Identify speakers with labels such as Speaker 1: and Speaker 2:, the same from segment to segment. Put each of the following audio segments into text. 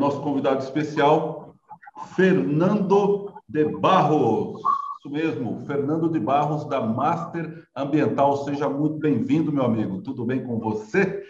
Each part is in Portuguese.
Speaker 1: Nosso convidado especial, Fernando de Barros. Isso mesmo, Fernando de Barros, da Master Ambiental. Seja muito bem-vindo, meu amigo. Tudo bem com você?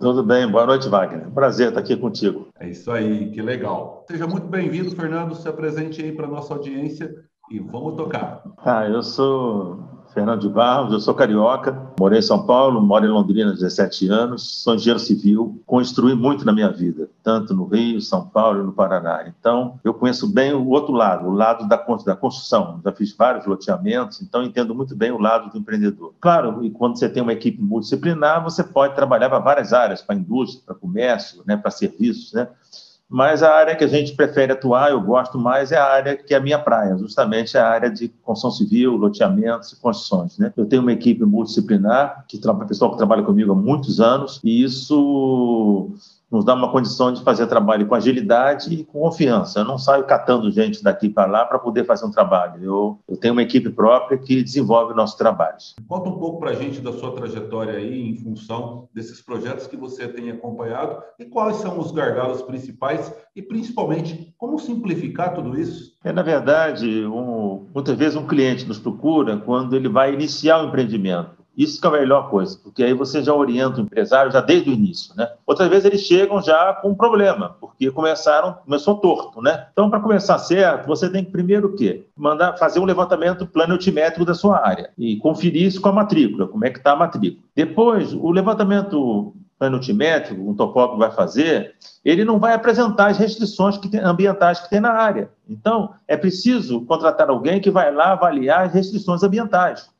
Speaker 2: Tudo bem, boa noite, Wagner. Prazer estar aqui contigo.
Speaker 1: É isso aí, que legal. Seja muito bem-vindo, Fernando. Se apresente aí para a nossa audiência e vamos tocar.
Speaker 2: Ah, eu sou Fernando de Barros, eu sou carioca, morei em São Paulo, moro em Londrina há 17 anos, sou engenheiro civil, construí muito na minha vida, tanto no Rio, São Paulo e no Paraná. Então, eu conheço bem o outro lado, o lado da, construção. Já fiz vários loteamentos, então entendo muito bem o lado do empreendedor. Claro, e quando você tem uma equipe multidisciplinar, você pode trabalhar para várias áreas, para indústria, para comércio, né, para serviços, né? Mas a área que a gente prefere atuar, eu gosto mais, é a área que é a minha praia, justamente a área de construção civil, loteamentos e construções. Né? Eu tenho uma equipe multidisciplinar, que pessoal que trabalha comigo há muitos anos, e isso nos dá uma condição de fazer trabalho com agilidade e com confiança. Eu não saio catando gente daqui para lá para poder fazer um trabalho. Eu, eu tenho uma equipe própria que desenvolve o nosso trabalho.
Speaker 1: Conta um pouco para a gente da sua trajetória aí em função desses projetos que você tem acompanhado e quais são os gargalos principais e, principalmente, como simplificar tudo isso?
Speaker 2: É, na verdade, um, muitas vezes um cliente nos procura quando ele vai iniciar o um empreendimento isso que é a melhor coisa, porque aí você já orienta o empresário já desde o início, né? Outras vezes eles chegam já com um problema, porque começaram, começou torto, né? Então, para começar certo, você tem que primeiro o quê? Mandar fazer um levantamento planetimétrico da sua área e conferir isso com a matrícula, como é que está a matrícula. Depois, o levantamento planetimétrico, um topógrafo vai fazer, ele não vai apresentar as restrições que tem, ambientais que tem na área. Então, é preciso contratar alguém que vai lá avaliar as restrições ambientais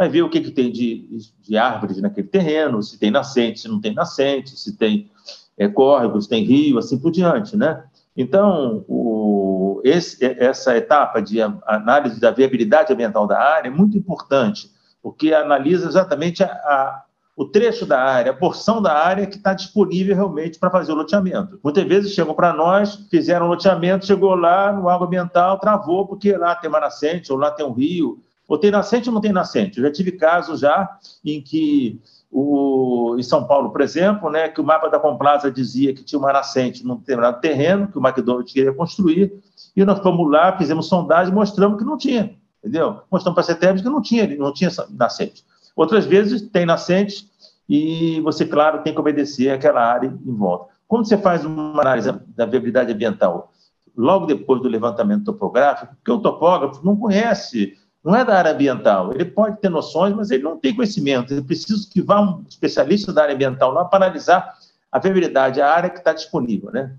Speaker 2: vai ver o que, que tem de, de árvores naquele terreno, se tem nascente, se não tem nascente, se tem é, córregos, tem rio, assim por diante, né? Então, o, esse, essa etapa de análise da viabilidade ambiental da área é muito importante, porque analisa exatamente a, a, o trecho da área, a porção da área que está disponível realmente para fazer o loteamento. Muitas vezes chegam para nós, fizeram um loteamento, chegou lá no água ambiental, travou, porque lá tem uma nascente, ou lá tem um rio, ou tem nascente ou não tem nascente? Eu já tive casos já em que o, em São Paulo, por exemplo, né, que o mapa da Complasa dizia que tinha uma nascente num determinado terreno que o McDonald's queria construir, e nós fomos lá, fizemos sondagem mostramos que não tinha, entendeu? Mostramos para a CETEBS que não tinha, não tinha nascente. Outras vezes tem nascente e você, claro, tem que obedecer aquela área em volta. Quando você faz uma análise da viabilidade ambiental, logo depois do levantamento topográfico, porque o topógrafo não conhece não é da área ambiental. Ele pode ter noções, mas ele não tem conhecimento. É preciso que vá um especialista da área ambiental lá para analisar a viabilidade, a área que está disponível. Né?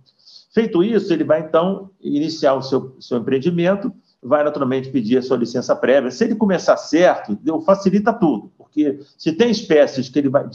Speaker 2: Feito isso, ele vai então iniciar o seu, seu empreendimento, vai naturalmente pedir a sua licença prévia. Se ele começar certo, facilita tudo, porque se tem espécies que ele vai,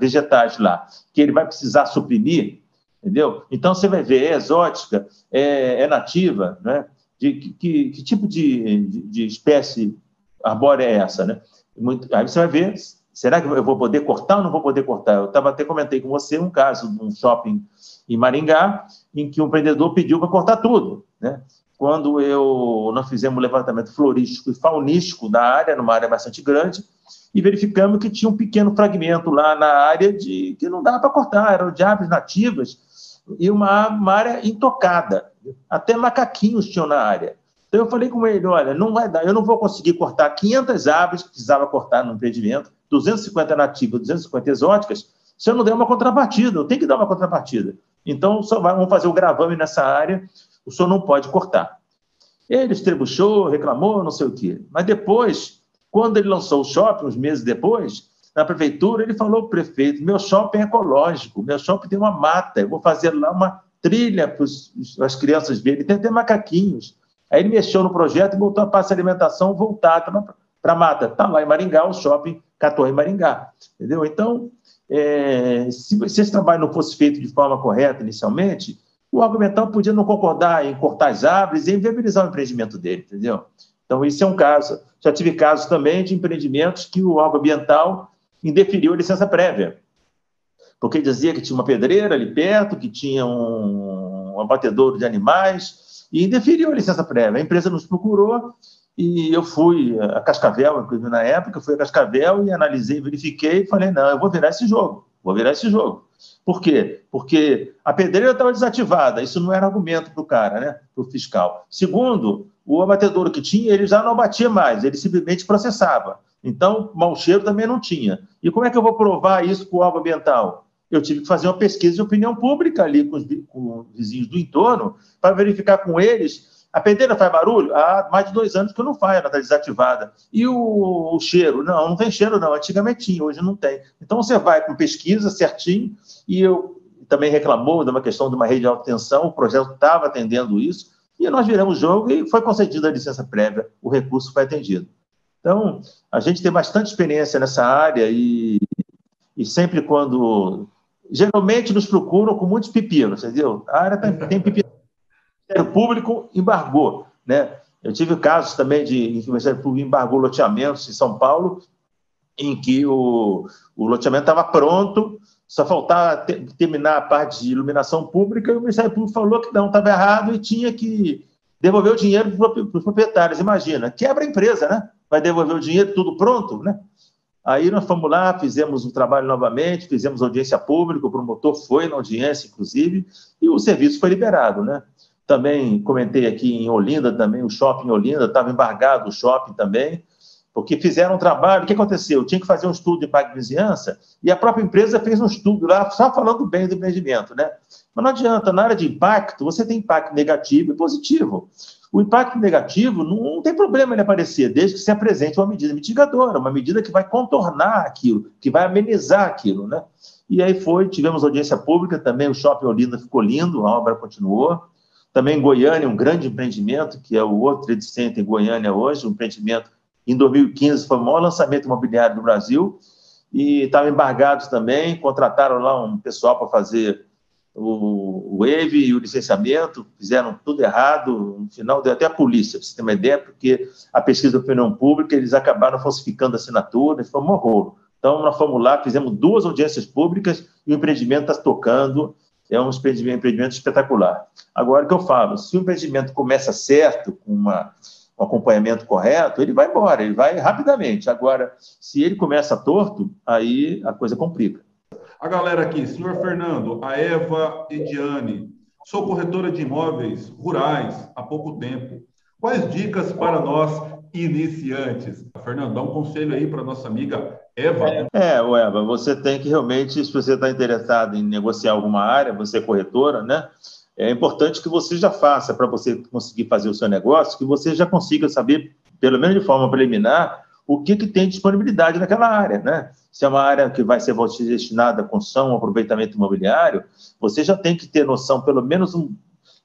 Speaker 2: vegetais lá que ele vai precisar suprimir, entendeu? Então você vai ver, é exótica, é, é nativa, né? De que, que tipo de, de, de, espécie arbórea é essa, né? Muito, aí você vai ver, será que eu vou poder cortar ou não vou poder cortar? Eu tava, até comentei com você um caso de um shopping em Maringá, em que um empreendedor pediu para cortar tudo, né? Quando eu, nós fizemos um levantamento florístico e faunístico da área, numa área bastante grande, e verificamos que tinha um pequeno fragmento lá na área de que não dava para cortar, eram de árvores nativas, e uma, uma área intocada. Até macaquinhos tinham na área. Então eu falei com ele, olha, não vai dar, eu não vou conseguir cortar 500 árvores que precisava cortar no empreendimento, 250 nativas, 250 exóticas, se eu não der uma contrapartida, eu tenho que dar uma contrapartida. Então, só vamos fazer o gravame nessa área, o senhor não pode cortar. Ele estrebuchou, reclamou, não sei o quê. Mas depois, quando ele lançou o shopping, uns meses depois, na prefeitura, ele falou para o prefeito: meu shopping é ecológico, meu shopping tem uma mata, eu vou fazer lá uma trilha para as crianças verem, tem até macaquinhos. Aí ele mexeu no projeto e botou a pasta alimentação voltada para a mata. Está lá em Maringá, o shopping Catorre Maringá. Entendeu? Então, é, se, se, esse trabalho não fosse feito de forma correta inicialmente, o argumental podia não concordar em cortar as árvores e inviabilizar o empreendimento dele, entendeu? Então, isso é um caso. Já tive casos também de empreendimentos que o órgão ambiental indeferiu a licença prévia, porque dizia que tinha uma pedreira ali perto, que tinha um, um abatedouro de animais, e indeferiu a licença prévia. A empresa nos procurou e eu fui a Cascavel, inclusive na época, fui a Cascavel e analisei, verifiquei e falei, não, eu vou virar esse jogo, vou virar esse jogo. Por quê? Porque a pedreira estava desativada, isso não era argumento para o cara, né? para o fiscal. Segundo, o abatedouro que tinha, ele já não abatia mais, ele simplesmente processava. Então, mau cheiro também não tinha. E como é que eu vou provar isso com o órgão ambiental? Eu tive que fazer uma pesquisa de opinião pública ali com os, com os vizinhos do entorno para verificar com eles a pedreira faz barulho? Há mais de dois anos que eu não faz, ela está desativada. E o, o, cheiro? Não, não tem cheiro, não. Antigamente tinha, hoje não tem. Então você vai com pesquisa certinho, e eu também reclamou de uma questão de uma rede de alta tensão, o projeto estava atendendo isso, e nós viramos o jogo e foi concedida a licença prévia, o recurso foi atendido. Então, a gente tem bastante experiência nessa área e, e sempre quando. Geralmente nos procuram com muitos pepinos, entendeu? A área tem, tem pepino Ministério Público embargou. Né? Eu tive casos também de em que o Ministério Público embargou loteamentos em São Paulo, em que o, o loteamento estava pronto, só faltava ter, terminar a parte de iluminação pública, e o Ministério Público falou que não, estava errado e tinha que devolver o dinheiro para os proprietários. Imagina, quebra a empresa, né? Vai devolver o dinheiro tudo pronto, né? Aí nós fomos lá, fizemos o um trabalho novamente, fizemos audiência pública, o promotor foi na audiência, inclusive, e o serviço foi liberado, né? Também comentei aqui em Olinda, também o shopping Olinda, estava embargado o shopping também, porque fizeram um trabalho. O que aconteceu? Tinha que fazer um estudo de impacto de vizinhança e a própria empresa fez um estudo lá, só falando bem do empreendimento, né? Mas não adianta, na área de impacto, você tem impacto negativo e positivo. O impacto negativo não, tem problema ele aparecer, desde que se apresente uma medida mitigadora, uma medida que vai contornar aquilo, que vai amenizar aquilo, né? E aí foi, tivemos audiência pública também, o Shopping Olinda ficou lindo, a obra continuou. Também Goiânia, um grande empreendimento, que é o outro Trade em Goiânia hoje, um empreendimento em 2015 foi o maior lançamento imobiliário do Brasil, e estavam embargados também, contrataram lá um pessoal para fazer o, o EVE e o licenciamento, fizeram tudo errado, no final deu até a polícia, para você ter uma ideia, porque a pesquisa da opinião pública, eles acabaram falsificando assinaturas, foi um horror. Então, nós fomos lá, fizemos duas audiências públicas e o empreendimento está tocando, é um empreendimento espetacular. Agora, o que eu falo, se o empreendimento começa certo, com uma, um acompanhamento correto, ele vai embora, ele vai rapidamente. Agora, se ele começa torto, aí a coisa complica.
Speaker 1: A galera aqui, senhor Fernando, a Eva Ediane, sou corretora de imóveis rurais há pouco tempo. Quais dicas para nós iniciantes? Fernando, dá um conselho aí para nossa amiga Eva.
Speaker 2: É, Eva, você tem que realmente, se você está interessado em negociar alguma área, você é corretora, né? É importante que você já faça, para você conseguir fazer o seu negócio, que você já consiga saber, pelo menos de forma preliminar, o que, que tem disponibilidade naquela área, né? Se é uma área que vai ser destinada à construção, aproveitamento imobiliário, você já tem que ter noção, pelo menos um,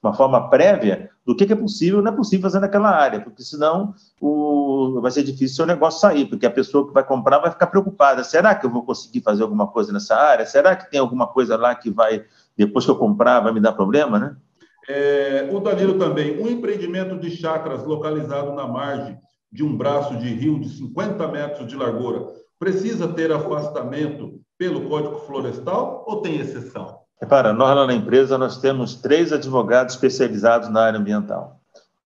Speaker 2: uma forma prévia do que, que é possível não é possível fazer naquela área, porque senão o, vai ser difícil o seu negócio sair, porque a pessoa que vai comprar vai ficar preocupada. Será que eu vou conseguir fazer alguma coisa nessa área? Será que tem alguma coisa lá que vai, depois que eu comprar, vai me dar problema, né?
Speaker 1: É, o Danilo também, um empreendimento de chácaras localizado na margem de um braço de rio de 50 metros de largura, precisa ter afastamento pelo Código Florestal ou tem exceção?
Speaker 2: Repara, nós lá na empresa nós temos três advogados especializados na área ambiental,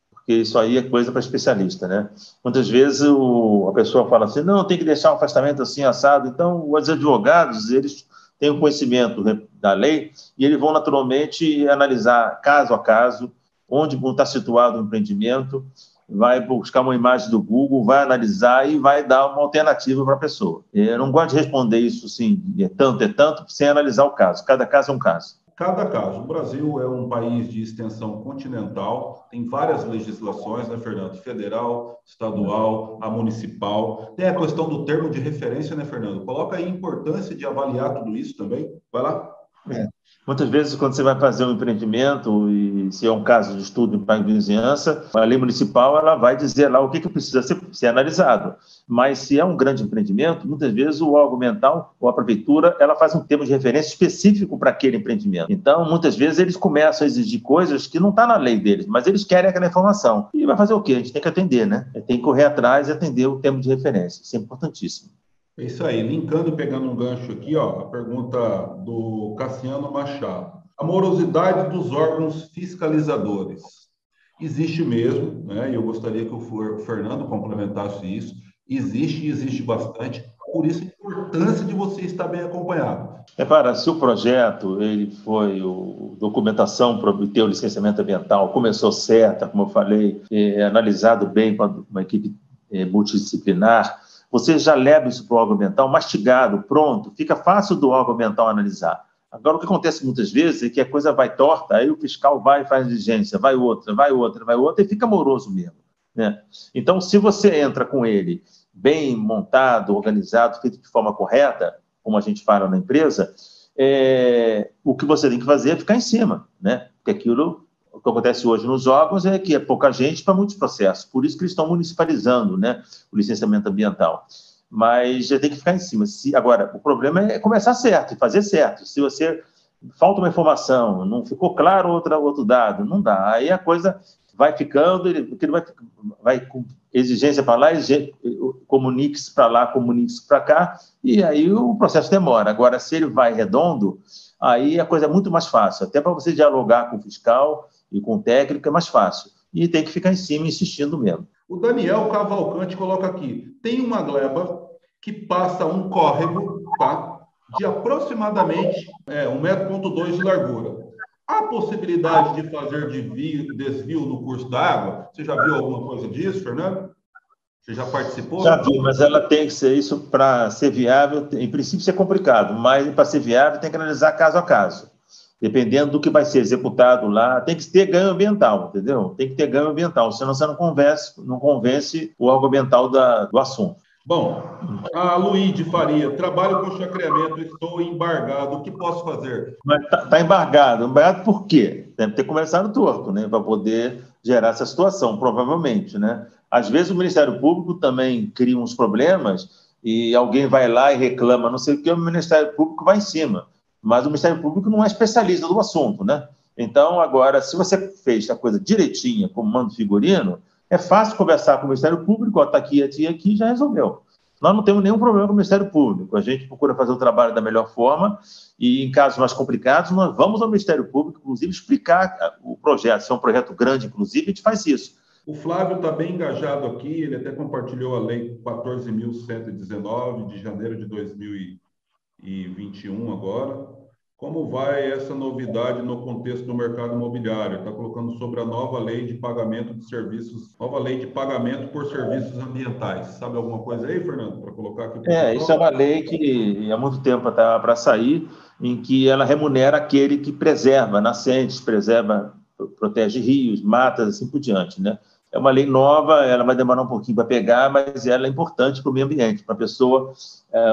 Speaker 2: porque isso aí é coisa para especialista, né? Muitas vezes o, a pessoa fala assim, não, tem que deixar um afastamento assim assado. Então, os advogados eles têm o conhecimento da lei e eles vão naturalmente analisar caso a caso onde está situado o empreendimento vai buscar uma imagem do Google, vai analisar e vai dar uma alternativa para a pessoa. Eu não gosto de responder isso assim, é tanto, é tanto, sem analisar o caso. Cada caso é um caso.
Speaker 1: Cada caso. O Brasil é um país de extensão continental, tem várias legislações, né, Fernando? Federal, estadual, a municipal. Tem a questão do termo de referência, né, Fernando? Coloca aí a importância de avaliar tudo isso também. Vai lá.
Speaker 2: É. Muitas vezes, quando você vai fazer um empreendimento, e se é um caso de estudo em vizinhança, a lei municipal ela vai dizer lá o que, que precisa ser, ser, analisado. Mas se é um grande empreendimento, muitas vezes o órgão mental ou a prefeitura ela faz um termo de referência específico para aquele empreendimento. Então, muitas vezes eles começam a exigir coisas que não está na lei deles, mas eles querem aquela informação. E vai fazer o quê? A gente tem que atender, né? Tem que correr atrás e atender o termo de referência. Isso é importantíssimo.
Speaker 1: É isso aí, linkando e pegando um gancho aqui, ó, a pergunta do Cassiano Machado. A morosidade dos órgãos fiscalizadores. Existe mesmo, né? E eu gostaria que o Fernando complementasse isso. Existe e existe bastante. Por isso é importância de você estar bem acompanhado.
Speaker 2: É para se o projeto ele foi o documentação para obter o licenciamento ambiental começou certa, como eu falei, é, analisado bem com uma equipe é, multidisciplinar, você já leva isso para o órgão ambiental mastigado, pronto, fica fácil do órgão ambiental analisar. Agora, o que acontece muitas vezes é que a coisa vai torta, aí o fiscal vai e faz diligência, vai outra, vai outra, vai outra, e fica moroso mesmo. Né? Então, se você entra com ele bem montado, organizado, feito de forma correta, como a gente fala na empresa, é, o que você tem que fazer é ficar em cima, né? Porque aquilo, o que acontece hoje nos órgãos é que é pouca gente para muitos processos, por isso que eles estão municipalizando, né? O licenciamento ambiental mas já tem que ficar em cima. Se, agora, o problema é começar certo e fazer certo. Se você falta uma informação, não ficou claro outra, outro dado, não dá. Aí a coisa vai ficando, porque vai, vai com exigência para lá, comunique-se para lá, comunique-se para cá, e aí o processo demora. Agora, se ele vai redondo, aí a coisa é muito mais fácil. Até para você dialogar com o fiscal e com o técnico é mais fácil. E tem que ficar em cima insistindo mesmo.
Speaker 1: O Daniel Cavalcante coloca aqui: tem uma gleba que passa um córrego tá, de aproximadamente é, 1,2 de largura. Há possibilidade de fazer desvio, desvio no curso da água? Você já viu alguma coisa disso, Fernando? Você já participou?
Speaker 2: Já vi, mas ela tem que ser isso para ser viável. Em princípio, isso é complicado, mas para ser viável tem que analisar caso a caso. Dependendo do que vai ser executado lá, tem que ter ganho ambiental, entendeu? Tem que ter ganho ambiental, senão você não convence, não convence o órgão ambiental da, do assunto.
Speaker 1: Bom, a Luíde Faria, trabalho com chacreamento, estou embargado, o que posso fazer?
Speaker 2: Está tá embargado. Embargado por quê? Deve ter começado torto, né? Para poder gerar essa situação, provavelmente, né? Às vezes o Ministério Público também cria uns problemas e alguém vai lá e reclama, não sei o que, o Ministério Público vai em cima. Mas o Ministério Público não é especialista do assunto, né? Então, agora, se você fez a coisa direitinha, como mando figurino, é fácil conversar com o Ministério Público, está aqui, aqui, aqui, já resolveu. Nós não temos nenhum problema com o Ministério Público. A gente procura fazer o trabalho da melhor forma e, em casos mais complicados, nós vamos ao Ministério Público, inclusive, explicar o projeto. Se é um projeto grande, inclusive, a gente faz isso.
Speaker 1: O Flávio está bem engajado aqui, ele até compartilhou a Lei 14.119 de janeiro de 2021 agora. Como vai essa novidade no contexto do mercado imobiliário? Está colocando sobre a nova lei de pagamento de serviços, nova lei de pagamento por serviços ambientais. Sabe alguma coisa aí, Fernando, para colocar aqui?
Speaker 2: É, isso é uma lei que há muito tempo está para sair, em que ela remunera aquele que preserva nascentes, preserva, protege rios, matas, assim por diante, né? É uma lei nova, ela vai demorar um pouquinho para pegar, mas ela é importante para o meio ambiente, para a pessoa, é,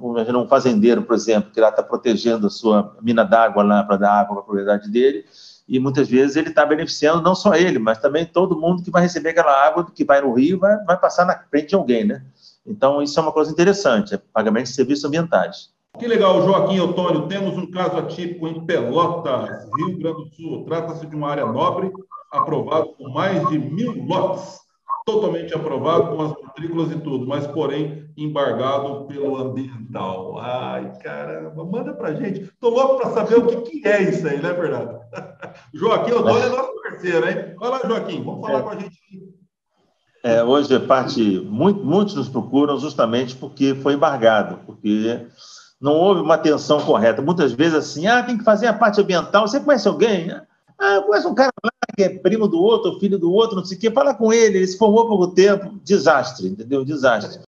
Speaker 2: imagina um fazendeiro, por exemplo, que está protegendo a sua mina d'água lá para dar água para a propriedade dele, e muitas vezes ele está beneficiando não só ele, mas também todo mundo que vai receber aquela água que vai no rio vai, vai passar na frente de alguém, né? Então, isso é uma coisa interessante, é pagamento de serviços ambientais.
Speaker 1: Que legal, Joaquim Otônio. Temos um caso atípico em Pelotas, Rio Grande do Sul. Trata-se de uma área nobre aprovado com mais de mil lotes, totalmente aprovado com as matrículas e tudo, mas porém embargado pelo ambiental. Ai, caramba, manda pra gente. Tô louco para saber o que, que é isso aí, né, Fernando? Joaquim Odônio é nosso parceiro, hein? Vai lá, Joaquim, vamos falar é. com a gente
Speaker 2: É, hoje, parte, muito, muitos nos procuram justamente porque foi embargado, porque não houve uma atenção correta. Muitas vezes, assim, ah, tem que fazer a parte ambiental. Você conhece alguém? Ah, conhece um cara lá que é primo do outro, filho do outro, não sei o quê, fala com ele, ele se formou há pouco tempo, desastre, entendeu? Desastre.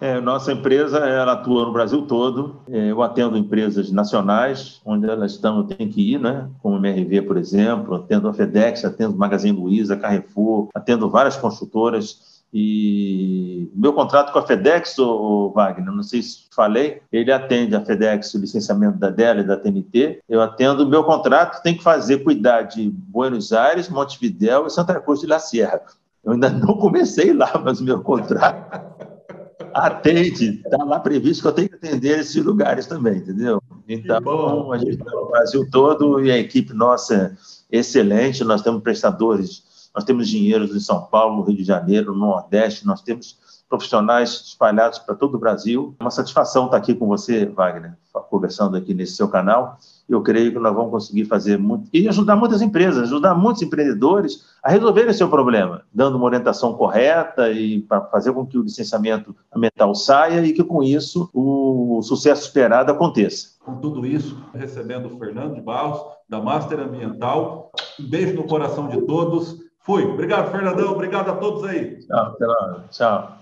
Speaker 2: É, nossa empresa ela atua no Brasil todo. É, eu atendo empresas nacionais, onde elas estão, eu tenho que ir, né? como MRV, por exemplo, atendo a FedEx, atendo Magazine Luiza, Carrefour, atendo várias construtoras e meu contrato com a FedEx, o Wagner, não sei se falei, ele atende a FedEx, o licenciamento da dela e da TNT. Eu atendo, o meu contrato tem que fazer, cuidar de Buenos Aires, Montevidéu e Santa Cruz de la Sierra. Eu ainda não comecei lá, mas meu contrato atende, está lá previsto que eu tenho que atender esses lugares também, entendeu? Então, a gente está no Brasil todo e a equipe nossa é excelente, nós temos prestadores nós temos dinheiros em São Paulo, Rio de Janeiro, no Nordeste, nós temos profissionais espalhados para todo o Brasil. É uma satisfação estar aqui com você, Wagner, conversando aqui nesse seu canal. Eu creio que nós vamos conseguir fazer muito e ajudar muitas empresas, ajudar muitos empreendedores a resolverem seu problema, dando uma orientação correta e para fazer com que o licenciamento ambiental saia e que com isso o sucesso esperado aconteça.
Speaker 1: Com tudo isso, recebendo o Fernando de Barros, da Master Ambiental. Um beijo no coração de todos. Fui. Obrigado, Fernandão. Obrigado a todos aí.
Speaker 2: Tchau. Tchau.